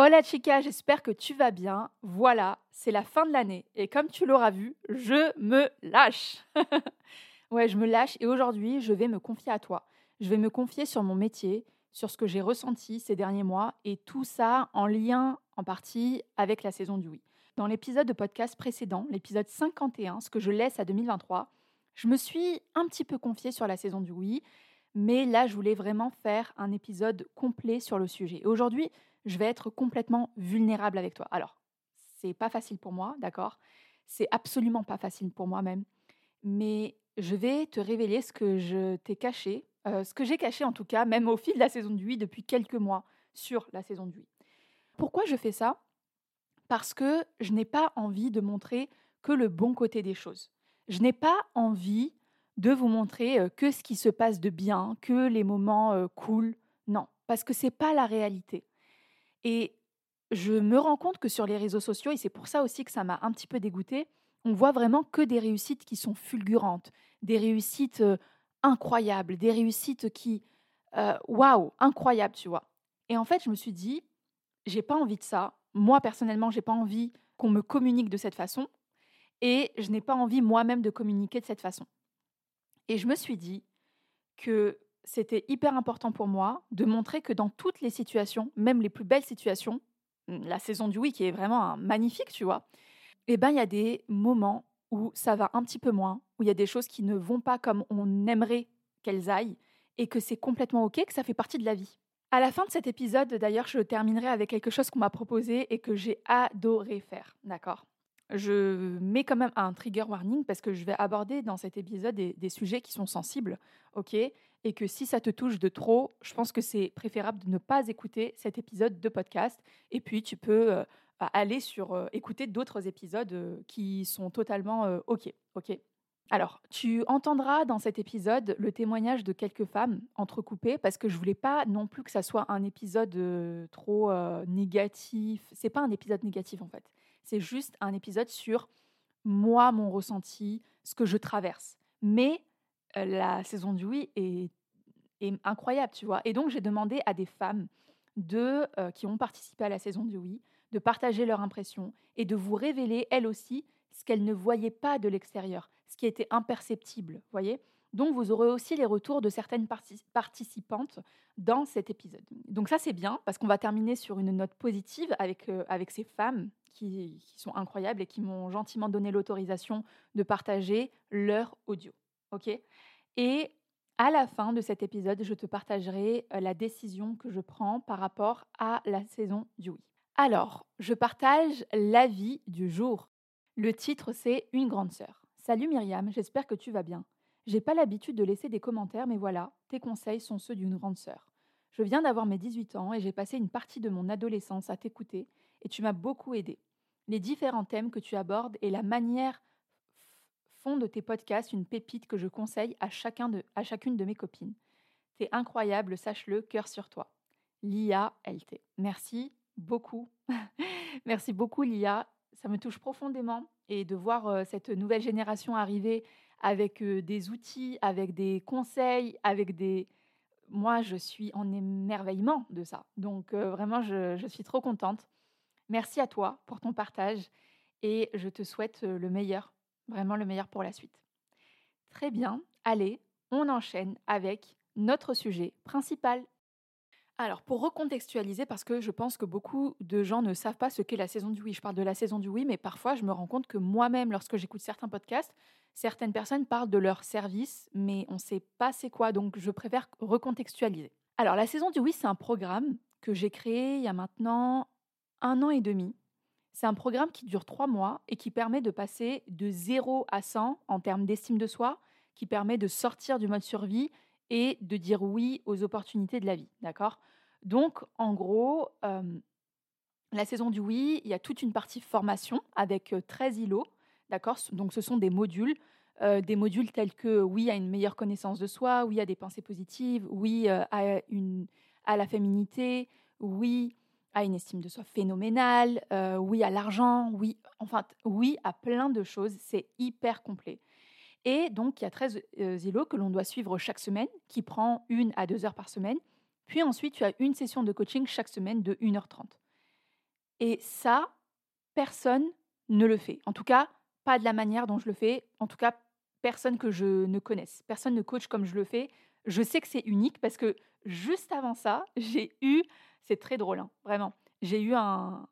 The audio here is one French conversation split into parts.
Hola chica, j'espère que tu vas bien. Voilà, c'est la fin de l'année et comme tu l'auras vu, je me lâche. ouais, je me lâche et aujourd'hui, je vais me confier à toi. Je vais me confier sur mon métier, sur ce que j'ai ressenti ces derniers mois et tout ça en lien en partie avec la saison du oui. Dans l'épisode de podcast précédent, l'épisode 51, ce que je laisse à 2023, je me suis un petit peu confiée sur la saison du oui, mais là, je voulais vraiment faire un épisode complet sur le sujet. Et aujourd'hui, je vais être complètement vulnérable avec toi. Alors, c'est pas facile pour moi, d'accord? C'est absolument pas facile pour moi-même, mais je vais te révéler ce que je t'ai caché, euh, ce que j'ai caché en tout cas, même au fil de la saison du 8 depuis quelques mois sur la saison du 8. Pourquoi je fais ça? Parce que je n'ai pas envie de montrer que le bon côté des choses. Je n'ai pas envie de vous montrer euh, que ce qui se passe de bien, que les moments euh, cool. Non, parce que c'est pas la réalité. Et je me rends compte que sur les réseaux sociaux, et c'est pour ça aussi que ça m'a un petit peu dégoûté, on voit vraiment que des réussites qui sont fulgurantes, des réussites incroyables, des réussites qui, waouh, incroyables, tu vois. Et en fait, je me suis dit, j'ai pas envie de ça. Moi, personnellement, j'ai pas envie qu'on me communique de cette façon, et je n'ai pas envie moi-même de communiquer de cette façon. Et je me suis dit que c'était hyper important pour moi de montrer que dans toutes les situations, même les plus belles situations, mmh, la saison du oui qui est vraiment magnifique, tu vois, eh ben il y a des moments où ça va un petit peu moins, où il y a des choses qui ne vont pas comme on aimerait qu'elles aillent, et que c'est complètement ok, que ça fait partie de la vie. À la fin de cet épisode, d'ailleurs, je terminerai avec quelque chose qu'on m'a proposé et que j'ai adoré faire, d'accord? Je mets quand même un trigger warning parce que je vais aborder dans cet épisode des, des sujets qui sont sensibles, ok? Et que si ça te touche de trop, je pense que c'est préférable de ne pas écouter cet épisode de podcast. Et puis, tu peux euh, aller sur euh, écouter d'autres épisodes euh, qui sont totalement OK. OK. Alors, tu entendras dans cet épisode le témoignage de quelques femmes entrecoupées parce que je voulais pas non plus que ça soit un épisode trop négatif. C'est pas un épisode négatif en fait. C'est juste un épisode sur moi, mon ressenti, ce que je traverse. Mais la saison du oui est, incroyable, tu vois? Et donc, j'ai demandé à des femmes de, qui ont participé à la saison du oui de partager leur impression et de vous révéler, elles aussi, ce qu'elles ne voyaient pas de l'extérieur, ce qui était imperceptible, voyez? Donc, vous aurez aussi les retours de certaines participantes dans cet épisode. Donc ça, c'est bien, parce qu'on va terminer sur une note positive avec, avec ces femmes qui, qui, sont incroyables et qui m'ont gentiment donné l'autorisation de partager leur audio. OK? Et à la fin de cet épisode, je te partagerai la décision que je prends par rapport à la saison du oui. Alors, je partage l'avis du jour. Le titre, c'est Une grande sœur. Salut Myriam, j'espère que tu vas bien. J'ai pas l'habitude de laisser des commentaires, mais voilà, tes conseils sont ceux d'une grande sœur. Je viens d'avoir mes 18 ans et j'ai passé une partie de mon adolescence à t'écouter et tu m'as beaucoup aidé. Les différents thèmes que tu abordes et la manière font de tes podcasts une pépite que je conseille à, chacun de, à chacune de mes copines. T'es incroyable, sache-le, cœur sur toi. Lia LT. Merci beaucoup. Merci beaucoup, Lia. Ça me touche profondément et de voir euh, cette nouvelle génération arriver avec euh, des outils, avec des conseils, avec des... Moi, je suis en émerveillement de ça. Donc, euh, vraiment, je, je suis trop contente. Merci à toi pour ton partage et je te souhaite le meilleur Vraiment le meilleur pour la suite. Très bien, allez, on enchaîne avec notre sujet principal. Alors, pour recontextualiser, parce que je pense que beaucoup de gens ne savent pas ce qu'est la saison du oui. Je parle de la saison du oui, mais parfois je me rends compte que moi-même, lorsque j'écoute certains podcasts, certaines personnes parlent de leur service, mais on ne sait pas c'est quoi, donc je préfère recontextualiser. Alors, la saison du oui, c'est un programme que j'ai créé il y a maintenant un an et demi c'est un programme qui dure trois mois et qui permet de passer de 0 à 100 en termes d'estime de soi, qui permet de sortir du mode survie et de dire oui aux opportunités de la vie. D'accord? Donc, en gros, La saison du oui, il y a toute une partie formation avec 13 îlots, d'accord? Donc ce sont des modules, des modules tels que oui à une meilleure connaissance de soi, oui à des pensées positives, oui à, la féminité, oui à une estime de soi phénoménale, oui à l'argent, oui, enfin oui à plein de choses. C'est hyper complet. Et donc il y a 13 îlots que l'on doit suivre chaque semaine, qui prend une à deux heures par semaine. Puis ensuite, tu as une session de coaching chaque semaine de 1h30. Et ça, personne ne le fait. En tout cas, pas de la manière dont je le fais. En tout cas, personne que je ne connaisse. Personne ne coach comme je le fais. Je sais que c'est unique parce que juste avant ça, j'ai eu, c'est très drôle, hein, vraiment, j'ai eu un,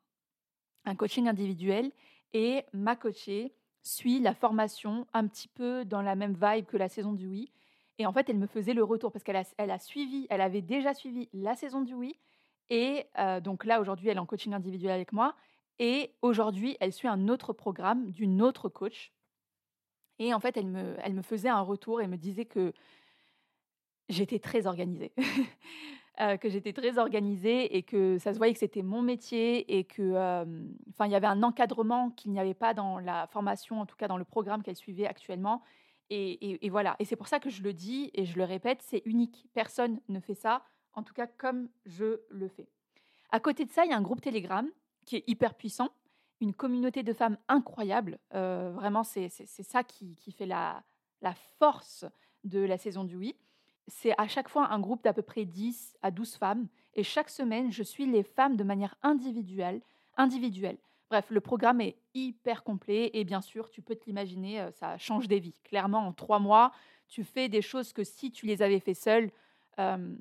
un coaching individuel et ma coachée suit la formation un petit peu dans la même vibe que la saison du oui. Et en fait, elle me faisait le retour parce qu'elle a, elle a suivi, elle avait déjà suivi la saison du oui et donc là, aujourd'hui, elle est en coaching individuel avec moi. Et aujourd'hui, elle suit un autre programme d'une autre coach. Et en fait, elle me, elle me faisait un retour et me disait que j'étais très organisée. que j'étais très organisée et que ça se voyait que c'était mon métier et que enfin il y avait un encadrement qu'il n'y avait pas dans la formation en tout cas dans le programme qu'elle suivait actuellement et, et voilà et c'est pour ça que je le dis et je le répète c'est unique personne ne fait ça en tout cas comme je le fais. À côté de ça, il y a un groupe Telegram qui est hyper puissant, une communauté de femmes incroyable. Euh, vraiment, c'est ça qui, fait la, la, force de la saison du oui. C'est à chaque fois un groupe d'à peu près 10 à 12 femmes. Et chaque semaine, je suis les femmes de manière individuelle. individuelle. Bref, le programme est hyper complet et bien sûr, tu peux te l'imaginer, euh, ça change des vies. Clairement, en trois mois, tu fais des choses que si tu les avais fait seule, euh,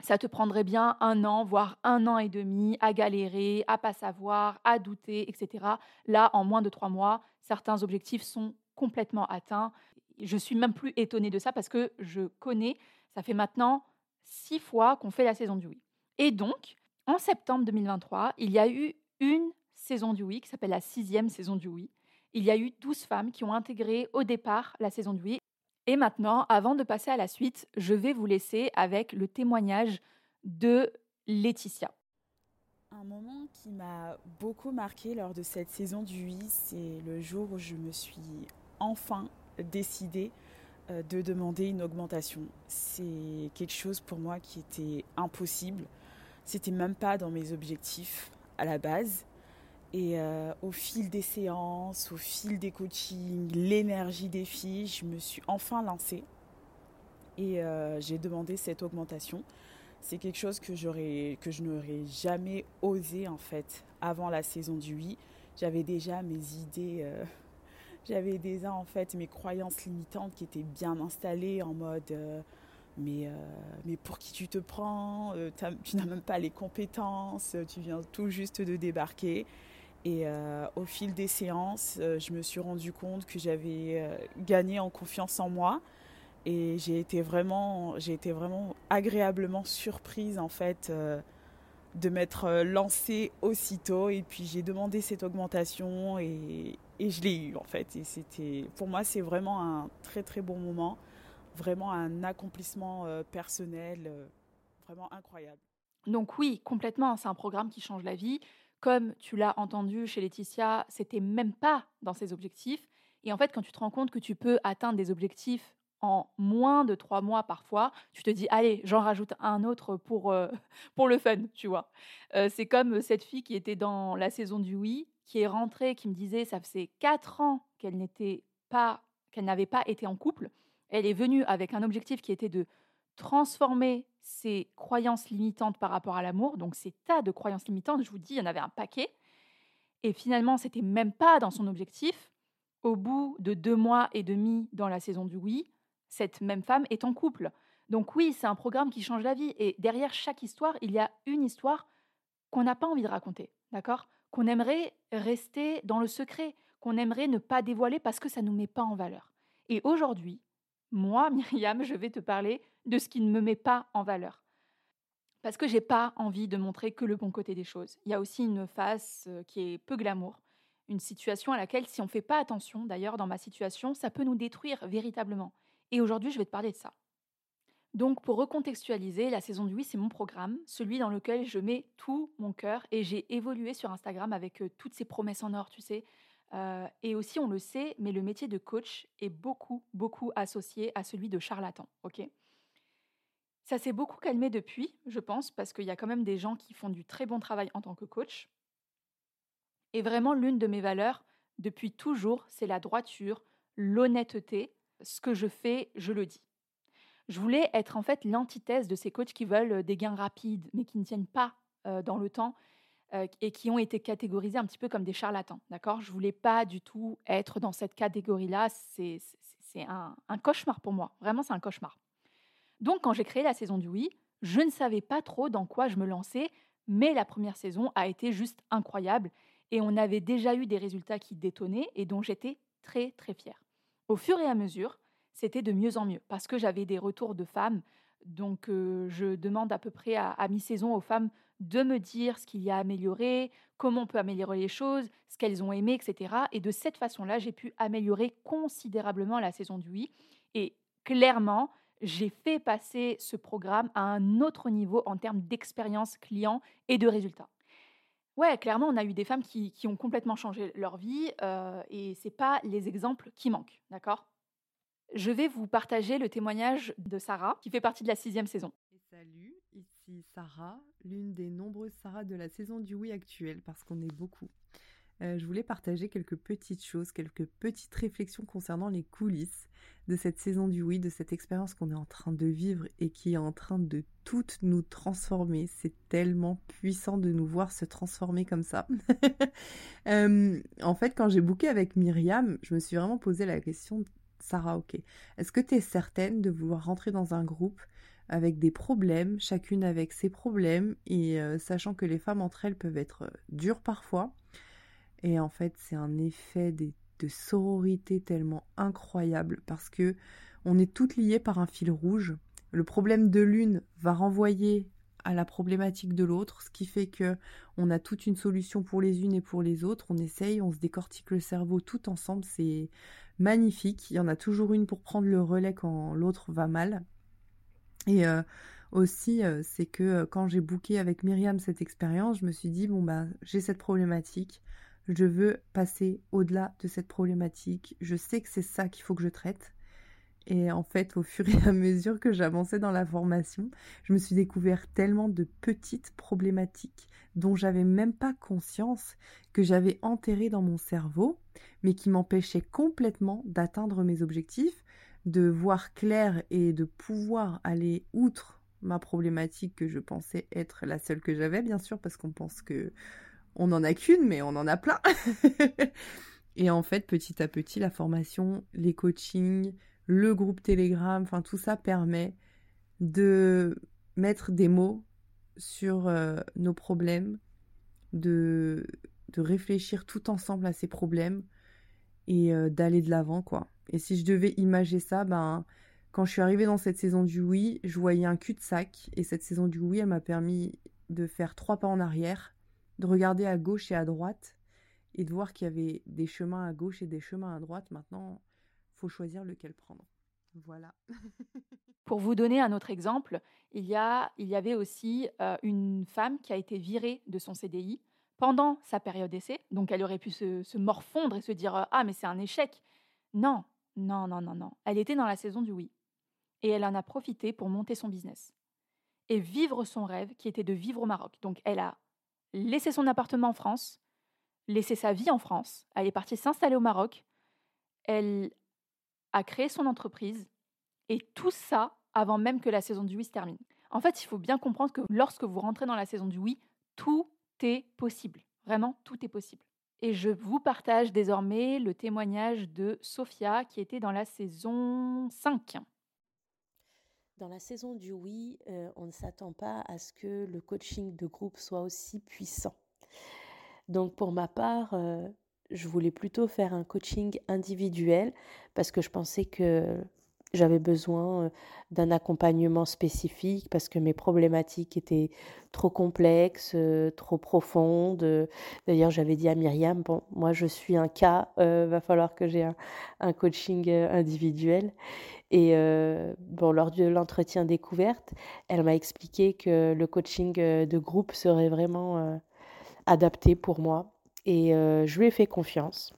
ça te prendrait bien un an, voire un an et demi à galérer, à pas savoir, à douter, etc. Là, en moins de trois mois, certains objectifs sont complètement atteints. Je suis même plus étonnée de ça parce que je connais, ça fait maintenant six fois qu'on fait la saison du oui. Et donc, en septembre 2023, il y a eu une saison du oui qui s'appelle la sixième saison du oui. Il y a eu 12 femmes qui ont intégré au départ la saison du oui et maintenant, avant de passer à la suite, je vais vous laisser avec le témoignage de Laetitia. Un moment qui m'a beaucoup marqué lors de cette saison du 8, c'est le jour où je me suis enfin décidée euh, de demander une augmentation. C'est quelque chose pour moi qui était impossible. C'était même pas dans mes objectifs à la base. Et euh, au fil des séances, au fil des coachings, l'énergie des filles, je me suis enfin lancée et euh, j'ai demandé cette augmentation. C'est quelque chose que, que je n'aurais jamais osé en fait avant la saison du oui. J'avais déjà mes idées, j'avais déjà en fait mes croyances limitantes qui étaient bien installées en mode mais, mais pour qui tu te prends Tu n'as même pas les compétences, tu viens tout juste de débarquer. Et euh, au fil des séances, euh, je me suis rendu compte que j'avais euh, gagné en confiance en moi. Et j'ai été vraiment, j'ai été vraiment agréablement surprise en fait de m'être lancée aussitôt. Et puis j'ai demandé cette augmentation et, et je l'ai eu en fait. C'était, pour moi, c'est vraiment un très très bon moment, vraiment un accomplissement personnel vraiment incroyable. Donc oui, complètement, c'est un programme qui change la vie. Comme tu l'as entendu chez Laetitia, c'était même pas dans ses objectifs. Et en fait, quand tu te rends compte que tu peux atteindre des objectifs en moins de trois mois parfois, tu te dis, allez, j'en rajoute un autre pour, euh, pour le fun, tu vois. Euh, c'est comme cette fille qui était dans la saison du oui, qui est rentrée, qui me disait, ça faisait quatre ans qu'elle n'était pas, qu'elle n'avait pas été en couple. Elle est venue avec un objectif qui était de transformer ses croyances limitantes par rapport à l'amour, donc ces tas de croyances limitantes, je vous dis, il y en avait un paquet. Et finalement, c'était même pas dans son objectif. Au bout de deux mois et demi dans la saison du oui, cette même femme est en couple. Donc oui, c'est un programme qui change la vie. Et derrière chaque histoire, il y a une histoire qu'on n'a pas envie de raconter, d'accord? Qu'on aimerait rester dans le secret, qu'on aimerait ne pas dévoiler parce que ça ne nous met pas en valeur. Et aujourd'hui, moi, Myriam, je vais te parler de ce qui ne me met pas en valeur. Parce que j'ai pas envie de montrer que le bon côté des choses. Il y a aussi une face euh, qui est peu glamour, une situation à laquelle, si on ne fait pas attention, d'ailleurs dans ma situation, ça peut nous détruire véritablement. Et aujourd'hui, je vais te parler de ça. Donc, pour recontextualiser, la saison du oui, c'est mon programme, celui dans lequel je mets tout mon cœur et j'ai évolué sur Instagram avec euh, toutes ces promesses en or, tu sais. Euh, et aussi, on le sait, mais le métier de coach est beaucoup, beaucoup associé à celui de charlatan, ok? Ça s'est beaucoup calmé depuis, je pense, parce qu'il y a quand même des gens qui font du très bon travail en tant que coach. Et vraiment, l'une de mes valeurs, depuis toujours, c'est la droiture, l'honnêteté. Ce que je fais, je le dis. Je voulais être en fait l'antithèse de ces coachs qui veulent euh, des gains rapides, mais qui ne tiennent pas euh, dans le temps euh, et qui ont été catégorisés un petit peu comme des charlatans. D'accord? Je voulais pas du tout être dans cette catégorie-là. C'est un, un cauchemar pour moi. Vraiment, c'est un cauchemar. Donc, quand j'ai créé la saison du oui, je ne savais pas trop dans quoi je me lançais, mais la première saison a été juste incroyable et on avait déjà eu des résultats qui détonnaient et dont j'étais très très fière. Au fur et à mesure, c'était de mieux en mieux parce que j'avais des retours de femmes. Donc, je demande à peu près à, mi-saison aux femmes de me dire ce qu'il y a à améliorer, comment on peut améliorer les choses, ce qu'elles ont aimé, etc. Et de cette façon-là, j'ai pu améliorer considérablement la saison du oui. Et clairement, j'ai fait passer ce programme à un autre niveau en termes d'expérience client et de résultats. Ouais, clairement, on a eu des femmes qui, ont complètement changé leur vie et c'est pas les exemples qui manquent, d'accord? Je vais vous partager le témoignage de Sarah, qui fait partie de la sixième saison. salut, ici Sarah, l'une des nombreuses Sarah de la saison du oui actuelle, parce qu'on est beaucoup. Euh, je voulais partager quelques petites choses, quelques petites réflexions concernant les coulisses de cette saison du oui, de cette expérience qu'on est en train de vivre et qui est en train de toutes nous transformer. C'est tellement puissant de nous voir se transformer comme ça. Euh, en fait, quand j'ai booké avec Myriam, je me suis vraiment posé la question Sarah, ok. Est-ce que tu es certaine de vouloir rentrer dans un groupe avec des problèmes, chacune avec ses problèmes, et euh, sachant que les femmes entre elles peuvent être euh, dures parfois? Et en fait, c'est un effet de sororité tellement incroyable parce que on est toutes liées par un fil rouge. Le problème de l'une va renvoyer à la problématique de l'autre, ce qui fait que on a toute une solution pour les unes et pour les autres. On essaye, on se décortique le cerveau tout ensemble. C'est magnifique. Il y en a toujours une pour prendre le relais quand l'autre va mal. Et euh, aussi, euh, c'est que euh, quand j'ai booké avec Myriam cette expérience, je me suis dit, bon, bah, j'ai cette problématique. Je veux passer au-delà de cette problématique. Je sais que c'est ça qu'il faut que je traite. Et en fait, au fur et à mesure que j'avançais dans la formation, je me suis découvert tellement de petites problématiques dont j'avais même pas conscience que j'avais enterrées dans mon cerveau, mais qui m'empêchaient complètement d'atteindre mes objectifs, de voir clair et de pouvoir aller outre ma problématique que je pensais être la seule que j'avais, bien sûr, parce qu'on pense que on n'en a qu'une, mais on en a plein. et en fait, petit à petit, la formation, les coachings, le groupe Telegram, enfin tout ça permet de mettre des mots sur euh, nos problèmes, de, de réfléchir tout ensemble à ces problèmes et euh, d'aller de l'avant quoi. Et si je devais imager ça, ben quand je suis arrivée dans cette saison du oui, je voyais un cul-de-sac et cette saison du oui, elle m'a permis de faire trois pas en arrière, de regarder à gauche et à droite et de voir qu'il y avait des chemins à gauche et des chemins à droite. Maintenant, faut choisir lequel prendre. Voilà. Pour vous donner un autre exemple, il y, a, il y avait aussi euh, une femme qui a été virée de son CDI pendant sa période d'essai. Donc elle aurait pu se, morfondre et se dire euh, Ah, mais c'est un échec. Non, non, non, non, non. Elle était dans la saison du oui. Et elle en a profité pour monter son business et vivre son rêve qui était de vivre au Maroc. Donc elle a laissé son appartement en France, laissé sa vie en France, elle est partie s'installer au Maroc, elle créé son entreprise et tout ça avant même que la saison du oui se termine. En fait, il faut bien comprendre que lorsque vous rentrez dans la saison du oui, tout est possible. Vraiment, tout est possible. Et je vous partage désormais le témoignage de Sophia qui était dans la saison 5. Dans la saison du oui, euh, on ne s'attend pas à ce que le coaching de groupe soit aussi puissant. Donc pour ma part, euh, je voulais plutôt faire un coaching individuel parce que je pensais que j'avais besoin d'un accompagnement spécifique parce que mes problématiques étaient trop complexes, trop profondes. D'ailleurs, j'avais dit à Myriam, bon, moi je suis un cas, il va falloir que j'ai un, coaching individuel. Et bon, lors de l'entretien découverte, elle m'a expliqué que le coaching de groupe serait vraiment adapté pour moi. Et je lui ai fait confiance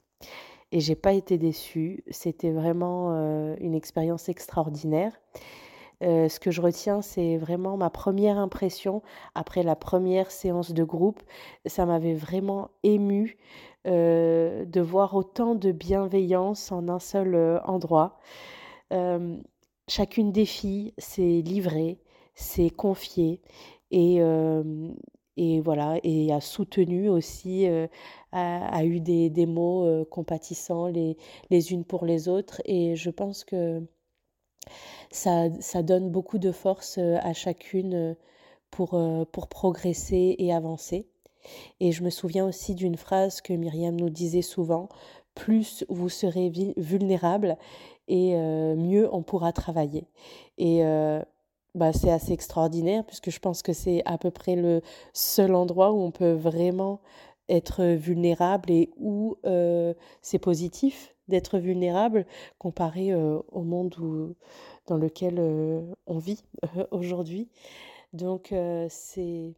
et j'ai pas été déçue. C'était vraiment euh, une expérience extraordinaire. Euh, ce que je retiens, c'est vraiment ma première impression après la première séance de groupe. Ça m'avait vraiment ému euh, de voir autant de bienveillance en un seul endroit. chacune des filles s'est livrée, s'est confiée et, et voilà, et a soutenu aussi, a, eu des, des mots compatissants les, les unes pour les autres. Et je pense que ça, ça donne beaucoup de force à chacune pour, pour progresser et avancer. Et je me souviens aussi d'une phrase que Myriam nous disait souvent, plus vous serez vulnérable et mieux on pourra travailler. Bah, c'est assez extraordinaire puisque je pense que c'est à peu près le seul endroit où on peut vraiment être vulnérable et où euh, c'est positif d'être vulnérable comparé euh, au monde où, dans lequel euh, on vit aujourd'hui. Donc c'est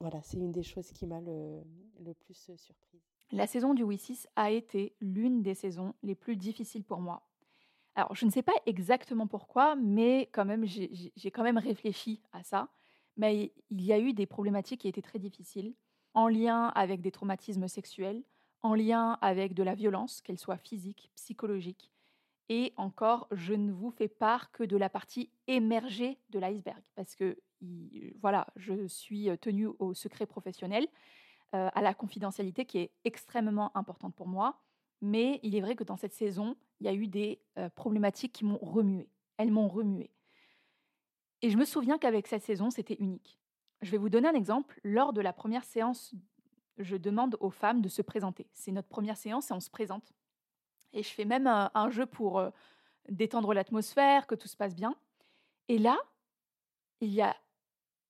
voilà, c'est une des choses qui m'a le, le plus surprise. La saison du Wi6 a été l'une des saisons les plus difficiles pour moi alors, je ne sais pas exactement pourquoi, mais quand même, j'ai quand même réfléchi à ça. Mais il y a eu des problématiques qui étaient très difficiles, en lien avec des traumatismes sexuels, en lien avec de la violence, qu'elle soit physique, psychologique. Et encore, je ne vous fais part que de la partie émergée de l'iceberg, parce que voilà, je suis tenue au secret professionnel, euh, à la confidentialité qui est extrêmement importante pour moi. Mais il est vrai que dans cette saison, il y a eu des problématiques qui m'ont remué. Elles m'ont remué. Et je me souviens qu'avec cette saison, c'était unique. Je vais vous donner un exemple. Lors de la première séance, je demande aux femmes de se présenter. C'est notre première séance et on se présente. Et je fais même un, jeu pour détendre l'atmosphère, que tout se passe bien. Et là, il y a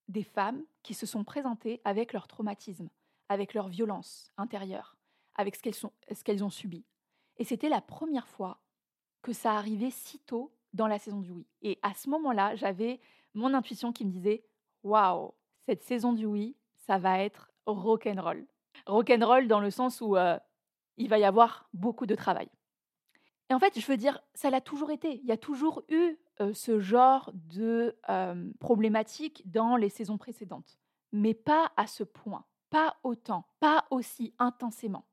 des femmes qui se sont présentées avec leur traumatisme, avec leur violence intérieure, avec ce qu'elles ont subi. Et c'était la première fois que ça arrivait si tôt dans la saison du oui. Et à ce moment-là, j'avais mon intuition qui me disait waouh, cette saison du oui, ça va être rock'n'roll. Rock'n'roll dans le sens où euh, il va y avoir beaucoup de travail. Et en fait, je veux dire, ça l'a toujours été. Il y a toujours eu euh, ce genre de euh, problématique dans les saisons précédentes, mais pas à ce point, pas autant, pas aussi intensément.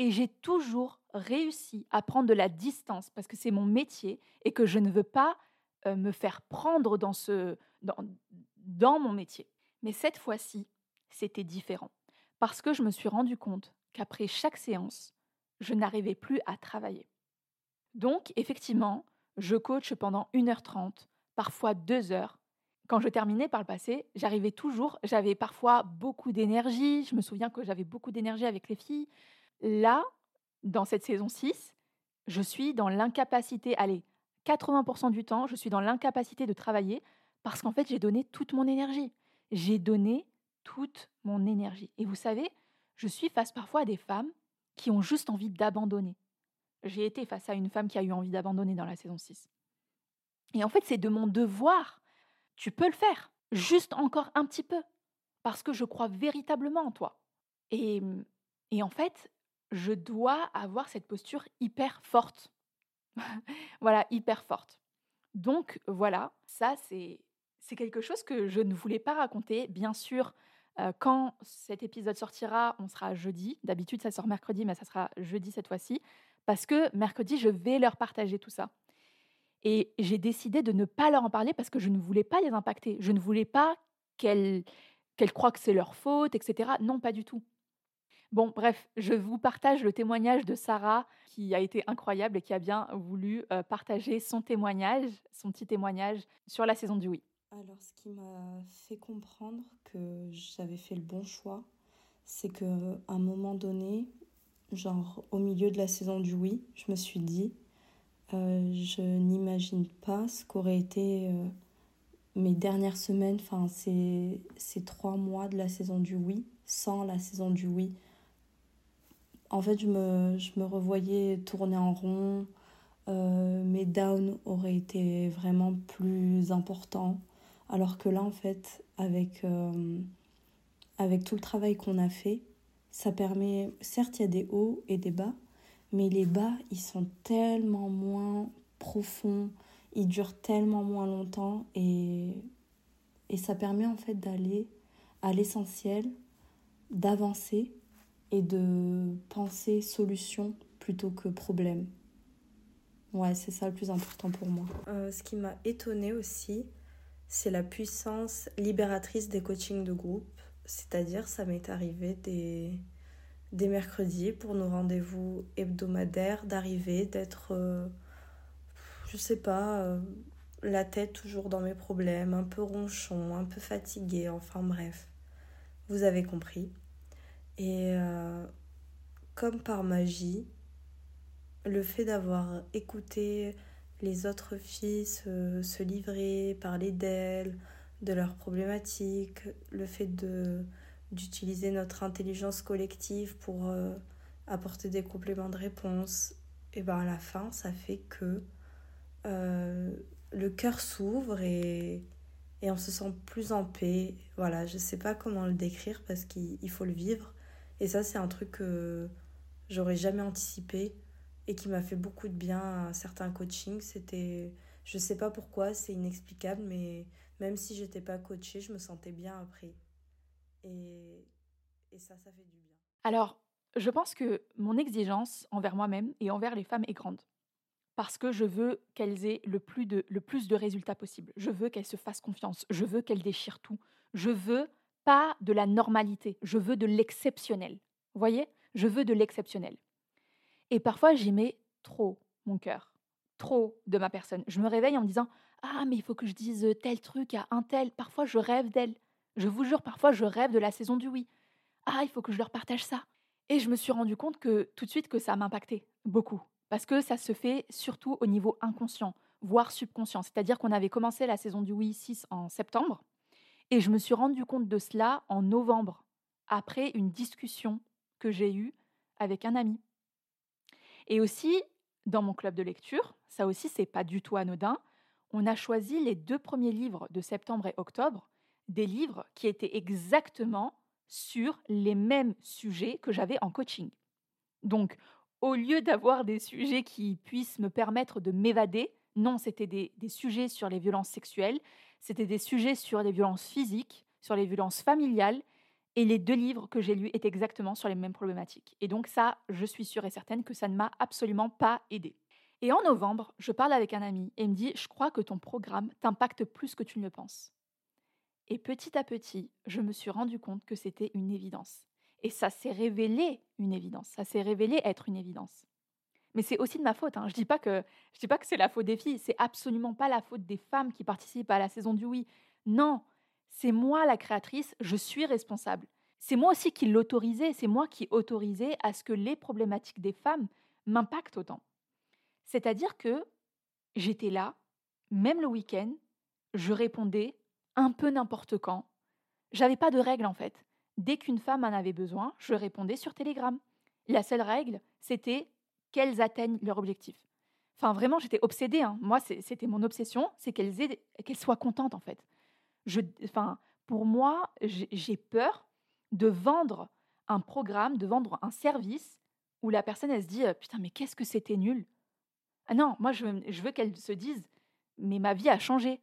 Et j'ai toujours réussi à prendre de la distance parce que c'est mon métier et que je ne veux pas me faire prendre dans, ce, dans mon métier. Mais cette fois-ci, c'était différent parce que je me suis rendu compte qu'après chaque séance, je n'arrivais plus à travailler. Donc, effectivement, je coach pendant 1h30, parfois 2 heures. Quand je terminais par le passé, j'arrivais toujours, j'avais parfois beaucoup d'énergie, je me souviens que j'avais beaucoup d'énergie avec les filles, Là, dans cette saison 6, je suis dans l'incapacité, allez, 80% du temps, je suis dans l'incapacité de travailler parce qu'en fait, j'ai donné toute mon énergie. J'ai donné toute mon énergie. Et vous savez, je suis face parfois à des femmes qui ont juste envie d'abandonner. J'ai été face à une femme qui a eu envie d'abandonner dans la saison 6. Et en fait, c'est de mon devoir. Tu peux le faire, juste encore un petit peu, parce que je crois véritablement en toi. Et, et en fait, je dois avoir cette posture hyper forte. voilà, hyper forte. Donc voilà, ça c'est quelque chose que je ne voulais pas raconter. Bien sûr, euh, quand cet épisode sortira, on sera jeudi. D'habitude, ça sort mercredi, mais ça sera jeudi cette fois-ci. Parce que mercredi, je vais leur partager tout ça. Et j'ai décidé de ne pas leur en parler parce que je ne voulais pas les impacter. Je ne voulais pas qu'elles qu'elles croient que c'est leur faute, etc. Non, pas du tout. Bon, bref, je vous partage le témoignage de Sarah qui a été incroyable et qui a bien voulu euh, partager son témoignage, son petit témoignage sur la saison du oui. Alors, ce qui m'a fait comprendre que j'avais fait le bon choix, c'est qu'à un moment donné, genre au milieu de la saison du oui, je me suis dit, Euh, je n'imagine pas ce qu'aurait été euh, mes dernières semaines, enfin ces, ces trois mois de la saison du oui, sans la saison du oui. En fait, je me, je me revoyais tourner en rond, euh, mes downs auraient été vraiment plus importants. Alors que là, en fait, avec, avec tout le travail qu'on a fait, ça permet, certes, il y a des hauts et des bas, mais les bas, ils sont tellement moins profonds, ils durent tellement moins longtemps et, et ça permet en fait d'aller à l'essentiel, d'avancer et de penser solution plutôt que problème. Ouais, c'est ça le plus important pour moi. Euh, ce qui m'a étonnée aussi, c'est la puissance libératrice des coachings de groupe. C'est-à-dire, ça m'est arrivé des, des mercredis pour nos rendez-vous hebdomadaires, d'arriver, d'être, euh, je sais pas, euh, la tête toujours dans mes problèmes, un peu ronchon, un peu fatigué, enfin bref, vous avez compris. Et euh, comme par magie, le fait d'avoir écouté les autres filles se, se livrer, parler d'elles, de leurs problématiques, le fait de d'utiliser notre intelligence collective pour euh, apporter des compléments de réponse, et ben à la fin, ça fait que euh, le cœur s'ouvre et, et on se sent plus en paix. Voilà, je sais pas comment le décrire parce qu'il faut le vivre. Et ça, c'est un truc que j'aurais jamais anticipé et qui m'a fait beaucoup de bien à certains coachings. C'était, je sais pas pourquoi, c'est inexplicable, mais même si j'étais pas coachée, je me sentais bien après. Et, ça, ça fait du bien. Alors, je pense que mon exigence envers moi-même et envers les femmes est grande. Parce que je veux qu'elles aient le plus, de, le plus de résultats possible. Je veux qu'elles se fassent confiance. Je veux qu'elles déchirent tout. Je veux pas de la normalité. Je veux de l'exceptionnel. Vous voyez? Je veux de l'exceptionnel. Et parfois, j'y mets trop mon cœur, trop de ma personne. Je me réveille en me disant Ah, mais il faut que je dise tel truc à un tel. Parfois, je rêve d'elle. Je vous jure, parfois, je rêve de la saison du oui. Ah, il faut que je leur partage ça. Et je me suis rendu compte que tout de suite que ça m'impactait beaucoup. Parce que ça se fait surtout au niveau inconscient, voire subconscient. C'est-à-dire qu'on avait commencé la saison du oui 6 en septembre. Et je me suis rendu compte de cela en novembre, après une discussion que j'ai eue avec un ami. Et aussi, dans mon club de lecture, ça aussi, c'est pas du tout anodin, on a choisi les deux premiers livres de septembre et octobre des livres qui étaient exactement sur les mêmes sujets que j'avais en coaching. Donc, au lieu d'avoir des sujets qui puissent me permettre de m'évader, non, c'était des, sujets sur les violences sexuelles, c'était des sujets sur les violences physiques, sur les violences familiales, et les deux livres que j'ai lus étaient exactement sur les mêmes problématiques. Et donc ça, je suis sûre et certaine que ça ne m'a absolument pas aidé. Et en novembre, je parle avec un ami et il me dit, je crois que ton programme t'impacte plus que tu ne le penses. Et petit à petit, je me suis rendu compte que c'était une évidence. Et ça s'est révélé une évidence. Ça s'est révélé être une évidence. Mais c'est aussi de ma faute. Hein. Je dis dis pas que c'est la faute des filles. C'est absolument pas la faute des femmes qui participent à la saison du oui. Non, c'est moi la créatrice. Je suis responsable. C'est moi aussi qui l'autorisais. C'est moi qui autorisais à ce que les problématiques des femmes m'impactent autant. C'est-à-dire que j'étais là, même le week-end, je répondais un peu n'importe quand. J'avais pas de règle en fait. Dès qu'une femme en avait besoin, je répondais sur Telegram. La seule règle, c'était qu'elles atteignent leur objectif. Enfin, vraiment, j'étais obsédée. Hein. Moi, c'était mon obsession, c'est qu'elles soient contentes en fait. Enfin, pour moi, j'ai peur de vendre un programme, de vendre un service où la personne, elle se dit Putain, mais qu'est-ce que c'était nul? Ah non, moi, je, je veux qu'elle se dise Mais ma vie a changé.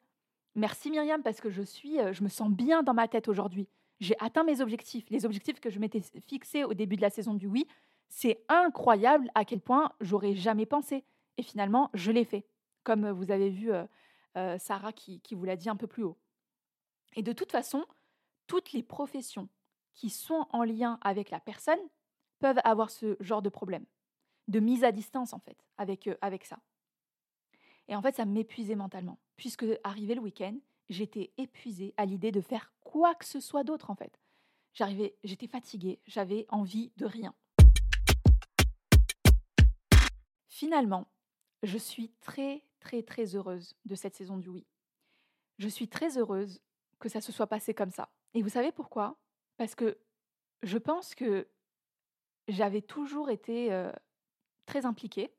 Merci Myriam parce que je suis, euh, je me sens bien dans ma tête aujourd'hui. J'ai atteint mes objectifs, les objectifs que je m'étais fixés au début de la saison du oui. C'est incroyable à quel point j'aurais jamais pensé. Et finalement, je l'ai fait, comme vous avez vu Sarah qui, qui vous l'a dit un peu plus haut. Et de toute façon, toutes les professions qui sont en lien avec la personne peuvent avoir ce genre de problème, de mise à distance en fait, avec, avec ça. Et en fait, ça m'épuisait mentalement, puisque arrivé le week-end, j'étais épuisée à l'idée de faire quoi que ce soit d'autre en fait. J'arrivais, j'étais fatiguée, j'avais envie de rien. Finalement, je suis très, très, très heureuse de cette saison du oui. Je suis très heureuse que ça se soit passé comme ça. Et vous savez pourquoi? Parce que je pense que j'avais toujours été très impliquée.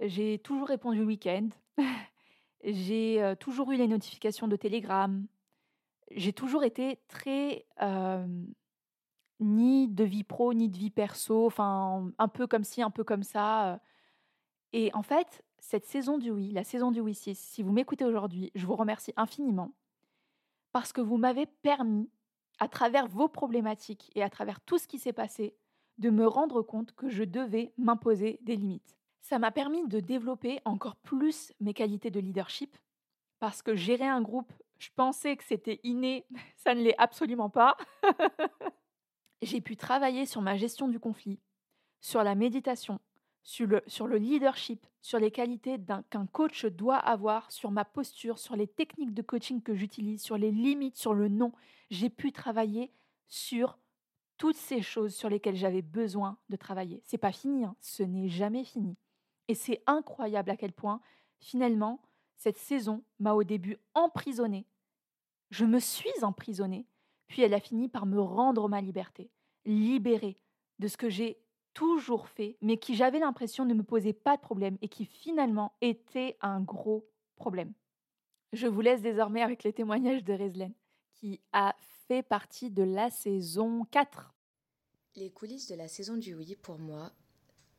J'ai toujours répondu le week-end. J'ai toujours eu les notifications de Telegram. J'ai toujours été très ni de vie pro ni de vie perso, enfin un peu comme ci, un peu comme ça. Et en fait, cette saison du oui, la saison du oui 6, si vous m'écoutez aujourd'hui, je vous remercie infiniment parce que vous m'avez permis, à travers vos problématiques et à travers tout ce qui s'est passé, de me rendre compte que je devais m'imposer des limites. Ça m'a permis de développer encore plus mes qualités de leadership parce que gérer un groupe, je pensais que c'était inné, ça ne l'est absolument pas. J'ai pu travailler sur ma gestion du conflit, sur la méditation, sur le, leadership, sur les qualités qu'un coach doit avoir, sur ma posture, sur les techniques de coaching que j'utilise, sur les limites, sur le non. J'ai pu travailler sur toutes ces choses sur lesquelles j'avais besoin de travailler. C'est pas fini, hein. ce n'est jamais fini. Et c'est incroyable à quel point, finalement, cette saison m'a au début emprisonnée. Je me suis emprisonnée, puis elle a fini par me rendre ma liberté, libérée de ce que j'ai toujours fait, mais qui j'avais l'impression ne me posait pas de problème et qui finalement était un gros problème. Je vous laisse désormais avec les témoignages de Rezlen, qui a fait partie de la saison 4. Les coulisses de la saison du oui, pour moi,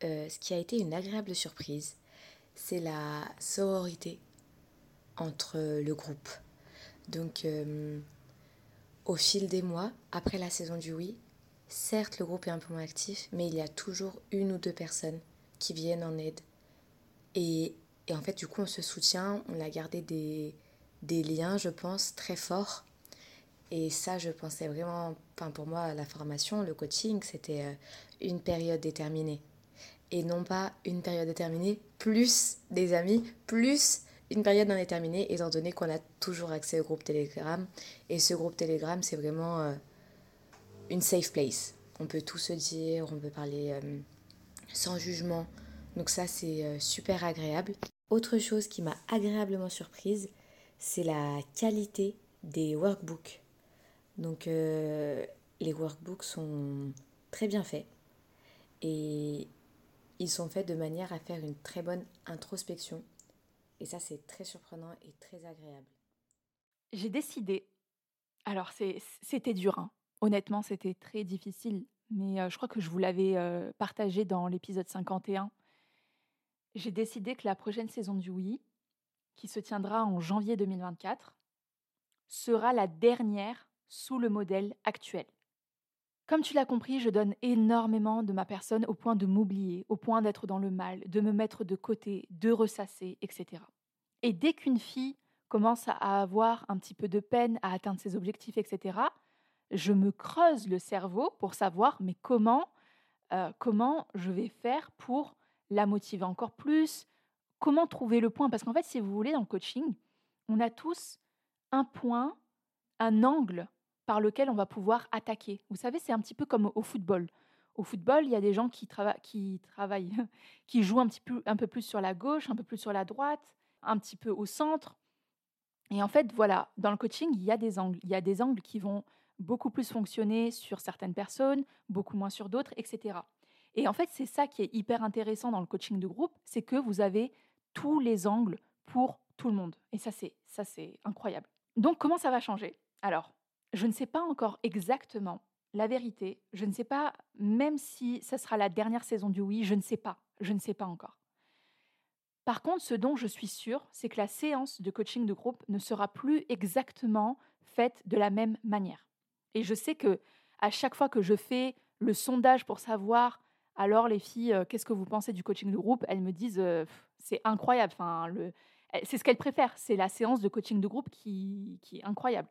euh, ce qui a été une agréable surprise, c'est la sororité entre le groupe. Donc, euh, au fil des mois, après la saison du oui, Certes, le groupe est un peu moins actif, mais il y a toujours une ou deux personnes qui viennent en aide. Et, en fait, du coup, on se soutient, on a gardé des, des liens, je pense, très forts. Et ça, je pensais vraiment, enfin pour moi, la formation, le coaching, c'était euh, une période déterminée. Et non pas une période déterminée, plus des amis, plus une période indéterminée, étant donné qu'on a toujours accès au groupe Telegram. Et ce groupe Telegram, c'est vraiment... Une safe place. On peut tout se dire, on peut parler euh, sans jugement. Donc ça, c'est euh, super agréable. Autre chose qui m'a agréablement surprise, c'est la qualité des workbooks. Donc euh, les workbooks sont très bien faits et ils sont faits de manière à faire une très bonne introspection. Et ça, c'est très surprenant et très agréable. J'ai décidé, alors c'était dur, hein, Honnêtement, c'était très difficile, mais je crois que je vous l'avais partagé dans l'épisode 51. J'ai décidé que la prochaine saison du Oui, qui se tiendra en janvier 2024, sera la dernière sous le modèle actuel. Comme tu l'as compris, je donne énormément de ma personne au point de m'oublier, au point d'être dans le mal, de me mettre de côté, de ressasser, etc. Et dès qu'une fille commence à avoir un petit peu de peine à atteindre ses objectifs, etc., je me creuse le cerveau pour savoir mais comment, euh, comment je vais faire pour la motiver encore plus, comment trouver le point. Parce qu'en fait, si vous voulez, dans le coaching, on a tous un point, un angle par lequel on va pouvoir attaquer. Vous savez, c'est un petit peu comme au football. Au football, il y a des gens qui, qui travaillent, qui jouent un, petit peu, un peu plus sur la gauche, un peu plus sur la droite, un petit peu au centre. Et en fait, voilà, dans le coaching, il y a des angles. Il y a des angles qui vont beaucoup plus fonctionner sur certaines personnes, beaucoup moins sur d'autres, etc. Et en fait, c'est ça qui est hyper intéressant dans le coaching de groupe, c'est que vous avez tous les angles pour tout le monde. Et ça, c'est ça, c'est incroyable. Donc, comment ça va changer? Alors, je ne sais pas encore exactement la vérité. Je ne sais pas, même si ça sera la dernière saison du oui, je ne sais pas. Je ne sais pas encore. Par contre, ce dont je suis sûre, c'est que la séance de coaching de groupe ne sera plus exactement faite de la même manière. Et je sais que à chaque fois que je fais le sondage pour savoir, alors les filles, euh, qu'est-ce que vous pensez du coaching de groupe Elles me disent, euh, c'est incroyable. Enfin, c'est ce qu'elles préfèrent. C'est la séance de coaching de groupe qui, est incroyable.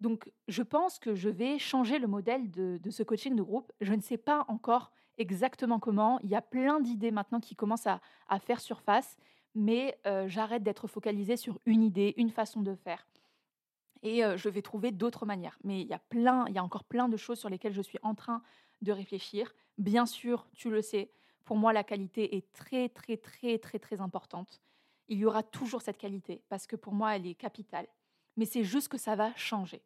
Donc, je pense que je vais changer le modèle de, ce coaching de groupe. Je ne sais pas encore exactement comment. Il y a plein d'idées maintenant qui commencent à, à faire surface, mais euh, j'arrête d'être focalisée sur une idée, une façon de faire et je vais trouver d'autres manières. Mais il y a plein, il y a encore plein de choses sur lesquelles je suis en train de réfléchir. Bien sûr, tu le sais, Pour moi, la qualité est très, très, très, très, très importante. Il y aura toujours cette qualité parce que pour moi, elle est capitale. Mais c'est juste que ça va changer.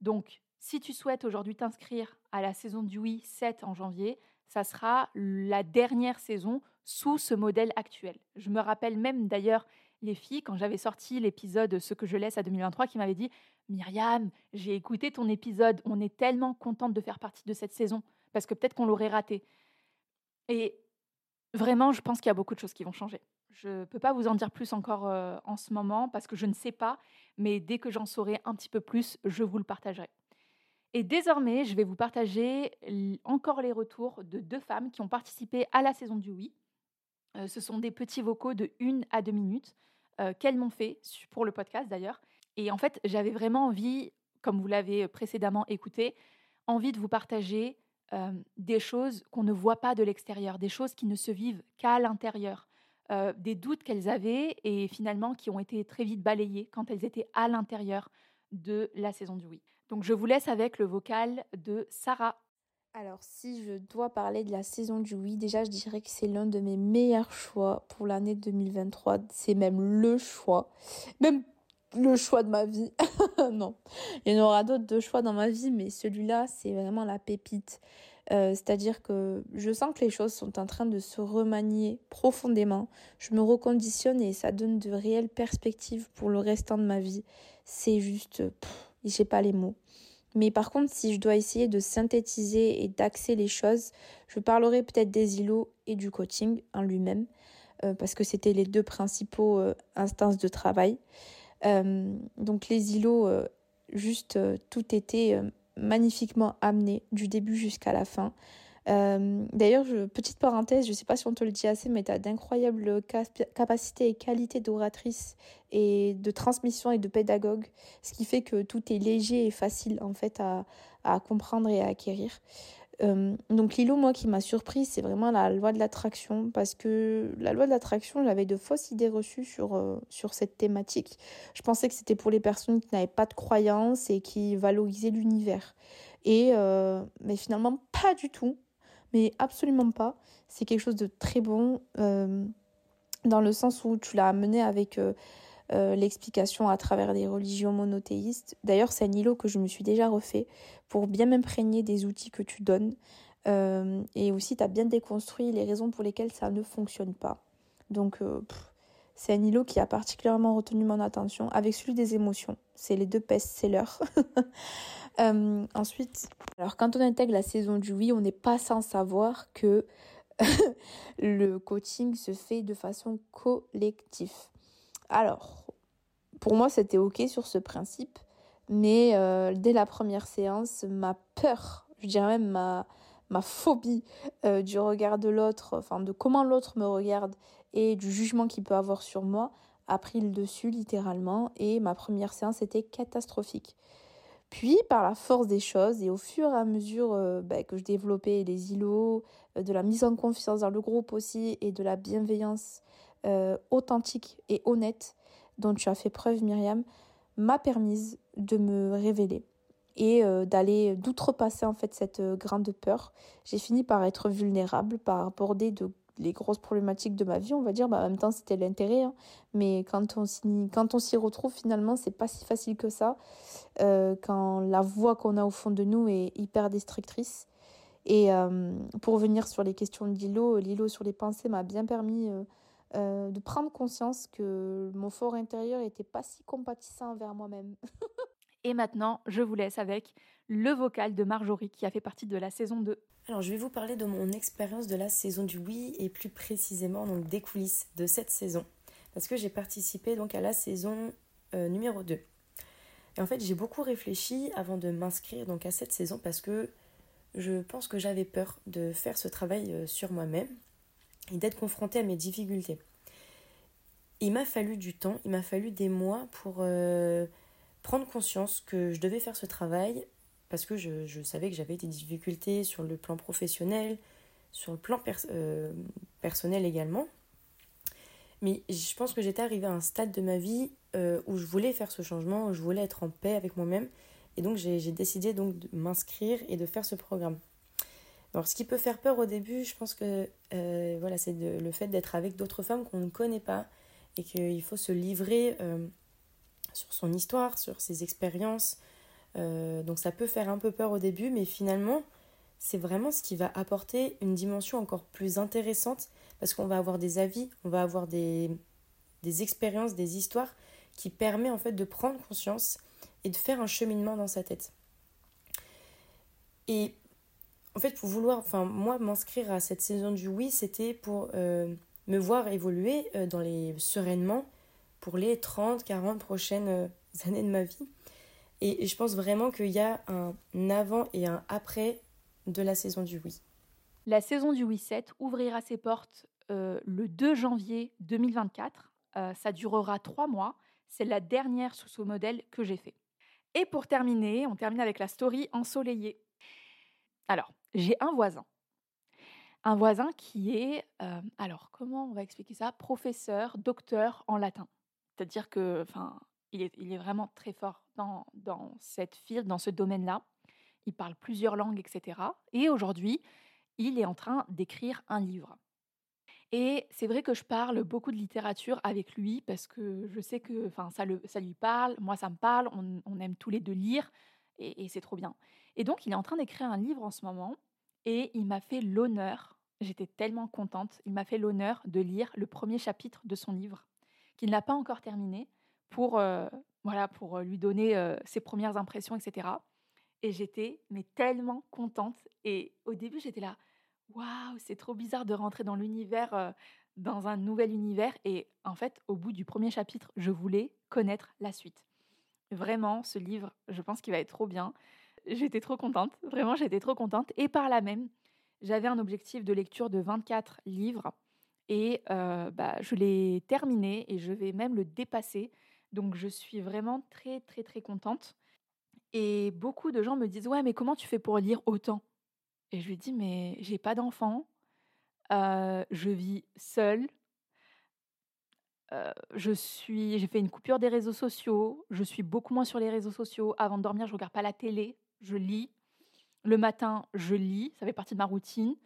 Donc, si tu souhaites aujourd'hui t'inscrire à la saison du Oui 7 en janvier, ça sera la dernière saison sous ce modèle actuel. Je me rappelle même d'ailleurs les filles, quand j'avais sorti l'épisode Ce que je laisse à 2023, qui m'avaient dit Myriam, j'ai écouté ton épisode, on est tellement contente de faire partie de cette saison, parce que peut-être qu'on l'aurait raté. Et vraiment, je pense qu'il y a beaucoup de choses qui vont changer. Je ne peux pas vous en dire plus encore euh, en ce moment, parce que je ne sais pas, mais dès que j'en saurai un petit peu plus, je vous le partagerai. Et désormais, je vais vous partager encore les retours de deux femmes qui ont participé à la saison du Oui. Euh, ce sont des petits vocaux de 1 à 2 minutes euh, qu'elles m'ont fait pour le podcast d'ailleurs. Et en fait, j'avais vraiment envie, comme vous l'avez précédemment écouté, envie de vous partager des choses qu'on ne voit pas de l'extérieur, des choses qui ne se vivent qu'à l'intérieur, des doutes qu'elles avaient et finalement qui ont été très vite balayés quand elles étaient à l'intérieur de la saison du oui. Donc je vous laisse avec le vocal de Sarah. Alors si je dois parler de la saison du oui, déjà je dirais que c'est l'un de mes meilleurs choix pour l'année 2023. C'est même le choix. Même le choix de ma vie. non, il y en aura d'autres de choix dans ma vie, mais celui-là, c'est vraiment la pépite. Euh, c'est-à-dire que je sens que les choses sont en train de se remanier profondément. Je me reconditionne et ça donne de réelles perspectives pour le restant de ma vie. C'est juste je sais pas les mots. Mais par contre, si je dois essayer de synthétiser et d'axer les choses, je parlerai peut-être des îlots et du coaching en lui-même, euh, parce que c'était les deux principaux euh, instances de travail. Euh, donc les îlots, juste tout était magnifiquement amené du début jusqu'à la fin. Euh, d'ailleurs, petite parenthèse, je ne sais pas si on te le dit assez, mais tu as d'incroyables capacités et qualités d'oratrice et de transmission et de pédagogue, ce qui fait que tout est léger et facile en fait à comprendre et à acquérir. Euh, donc Lilo, moi, qui m'a surpris, c'est vraiment la loi de l'attraction, parce que la loi de l'attraction, j'avais de fausses idées reçues sur, euh, sur cette thématique. Je pensais que c'était pour les personnes qui n'avaient pas de croyances et qui valorisaient l'univers. Et mais finalement, pas du tout mais absolument pas. C'est quelque chose de très bon euh, dans le sens où tu l'as amené avec euh, euh, l'explication à travers des religions monothéistes. D'ailleurs, c'est un îlot que je me suis déjà refait pour bien m'imprégner des outils que tu donnes. et aussi, tu as bien déconstruit les raisons pour lesquelles ça ne fonctionne pas. Donc, c'est un îlot qui a particulièrement retenu mon attention avec celui des émotions. C'est les deux best-sellers. Euh, ensuite, alors quand on intègre la saison du oui, on n'est pas sans savoir que le coaching se fait de façon collective. Alors, pour moi, c'était OK sur ce principe, mais euh, dès la première séance, ma peur, je dirais même ma, ma phobie euh, du regard de l'autre, enfin de comment l'autre me regarde et du jugement qu'il peut avoir sur moi, a pris le dessus littéralement et ma première séance était catastrophique. Puis, par la force des choses et au fur et à mesure euh, bah, que je développais les îlots, de la mise en confiance dans le groupe aussi et de la bienveillance euh, authentique et honnête dont tu as fait preuve, Myriam, m'a permise de me révéler et d'aller d'outrepasser en fait cette grande peur. J'ai fini par être vulnérable, par aborder de les grosses problématiques de ma vie, on va dire. Bah, en même temps, c'était l'intérêt. Hein. Mais quand on, s'y retrouve, finalement, c'est pas si facile que ça. Euh, quand la voix qu'on a au fond de nous est hyper destructrice. Et euh, pour revenir sur les questions de Lilo, Lilo sur les pensées m'a bien permis euh, de prendre conscience que mon fort intérieur n'était pas si compatissant envers moi-même. Et maintenant, je vous laisse avec le vocal de Marjorie qui a fait partie de la saison 2. Alors, je vais vous parler de mon expérience de la saison du oui et plus précisément donc des coulisses de cette saison parce que j'ai participé donc à la saison euh, numéro 2. Et en fait, j'ai beaucoup réfléchi avant de m'inscrire donc à cette saison parce que je pense que j'avais peur de faire ce travail euh, sur moi-même et d'être confrontée à mes difficultés. Il m'a fallu du temps, il m'a fallu des mois pour euh, prendre conscience que je devais faire ce travail parce que je, savais que j'avais des difficultés sur le plan professionnel, sur le plan euh, personnel également. Mais je pense que j'étais arrivée à un stade de ma vie euh, où je voulais faire ce changement, où je voulais être en paix avec moi-même. Et donc j'ai décidé donc de m'inscrire et de faire ce programme. Alors, ce qui peut faire peur au début, je pense que euh, voilà, c'est le fait d'être avec d'autres femmes qu'on ne connaît pas et qu'il faut se livrer euh, sur son histoire, sur ses expériences. Euh, donc, ça peut faire un peu peur au début, mais finalement, c'est vraiment ce qui va apporter une dimension encore plus intéressante parce qu'on va avoir des avis, on va avoir des, des expériences, des histoires qui permettent en fait de prendre conscience et de faire un cheminement dans sa tête. Et en fait, pour vouloir, enfin, moi, m'inscrire à cette saison du oui, c'était pour euh, me voir évoluer euh, dans les sereinement pour les 30, 40 prochaines euh, années de ma vie. Et, je pense vraiment qu'il y a un avant et un après de la saison du oui. La saison du oui 7 ouvrira ses portes le 2 janvier 2024. ça durera trois mois. C'est la dernière sous ce modèle que j'ai fait. Et pour terminer, on termine avec la story ensoleillée. Alors, j'ai un voisin. Un voisin qui est, euh, alors comment on va expliquer ça? Professeur, docteur en latin. C'est-à-dire que, enfin, il est, vraiment très fort dans, dans cette field, dans ce domaine-là. Il parle plusieurs langues, etc. Et aujourd'hui, il est en train d'écrire un livre. Et c'est vrai que je parle beaucoup de littérature avec lui parce que je sais que enfin, ça, ça lui parle, moi ça me parle, on, aime tous les deux lire et c'est trop bien. Et donc il est en train d'écrire un livre en ce moment et il m'a fait l'honneur, j'étais tellement contente, il m'a fait l'honneur de lire le premier chapitre de son livre qu'il n'a pas encore terminé pour, euh, voilà, pour lui donner euh, ses premières impressions, etc. Et j'étais mais tellement contente. Et au début j'étais là, waouh, c'est trop bizarre de rentrer dans l'univers, euh, dans un nouvel univers. Et en fait, au bout du premier chapitre, je voulais connaître la suite. Vraiment, ce livre, je pense qu'il va être trop bien. J'étais trop contente, vraiment, j'étais trop contente. Et par là même, j'avais un objectif de lecture de 24 livres. Et euh, bah, je l'ai terminé et je vais même le dépasser. Donc je suis vraiment très très très contente. Et beaucoup de gens me disent ouais mais comment tu fais pour lire autant? Et je lui dis, mais j'ai pas d'enfant, euh, je vis seule, euh, j'ai fait une coupure des réseaux sociaux, je suis beaucoup moins sur les réseaux sociaux. Avant de dormir, je regarde pas la télé, je lis. Le matin, je lis, ça fait partie de ma routine.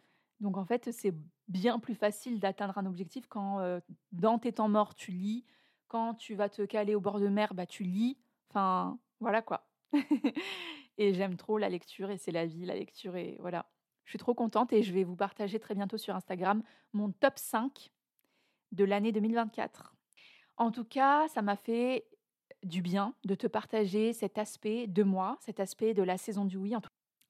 Donc en fait, c'est bien plus facile d'atteindre un objectif quand euh, dans tes temps morts, tu lis. Quand tu vas te caler au bord de mer, bah, tu lis. Enfin, voilà quoi. et j'aime trop la lecture et c'est la vie, la lecture et voilà. Je suis trop contente et je vais vous partager très bientôt sur Instagram mon top 5 de l'année 2024. En tout cas, ça m'a fait du bien de te partager cet aspect de moi, cet aspect de la saison du oui.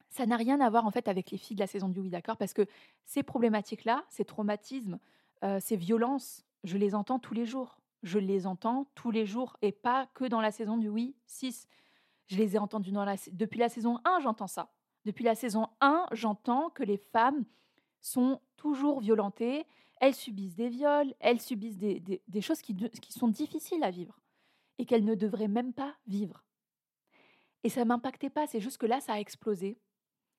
Ça n'a rien à voir en fait avec les filles de la saison du oui, d'accord? Parce que ces problématiques-là, ces traumatismes, euh, ces violences, je les entends tous les jours. Je les entends tous les jours et pas que dans la saison du oui 6. Je les ai la... depuis la saison 1, j'entends ça. Depuis la saison 1, j'entends que les femmes sont toujours violentées, elles subissent des viols, elles subissent des, choses qui, sont difficiles à vivre et qu'elles ne devraient même pas vivre. Et ça m'impactait pas, c'est juste que là, ça a explosé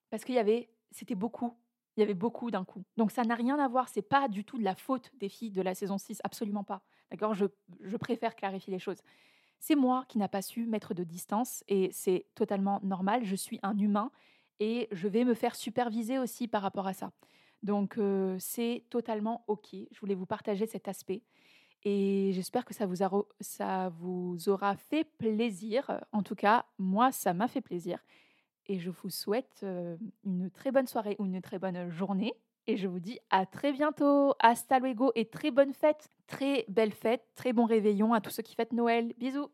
parce qu'il y avait, c'était beaucoup, il y avait beaucoup d'un coup. Donc ça n'a rien à voir, c'est pas du tout de la faute des filles de la saison 6, absolument pas. D'accord je, je préfère clarifier les choses. C'est moi qui n'a pas su mettre de distance et c'est totalement normal, je suis un humain et je vais me faire superviser aussi par rapport à ça. Donc euh, c'est totalement OK. Je voulais vous partager cet aspect et j'espère que ça vous, ça vous aura fait plaisir. En tout cas, moi, ça m'a fait plaisir. Et je vous souhaite euh, une très bonne soirée ou une très bonne journée. Et je vous dis à très bientôt. Hasta luego et très bonne fête. Très belle fête. Très bon réveillon à tous ceux qui fêtent Noël. Bisous.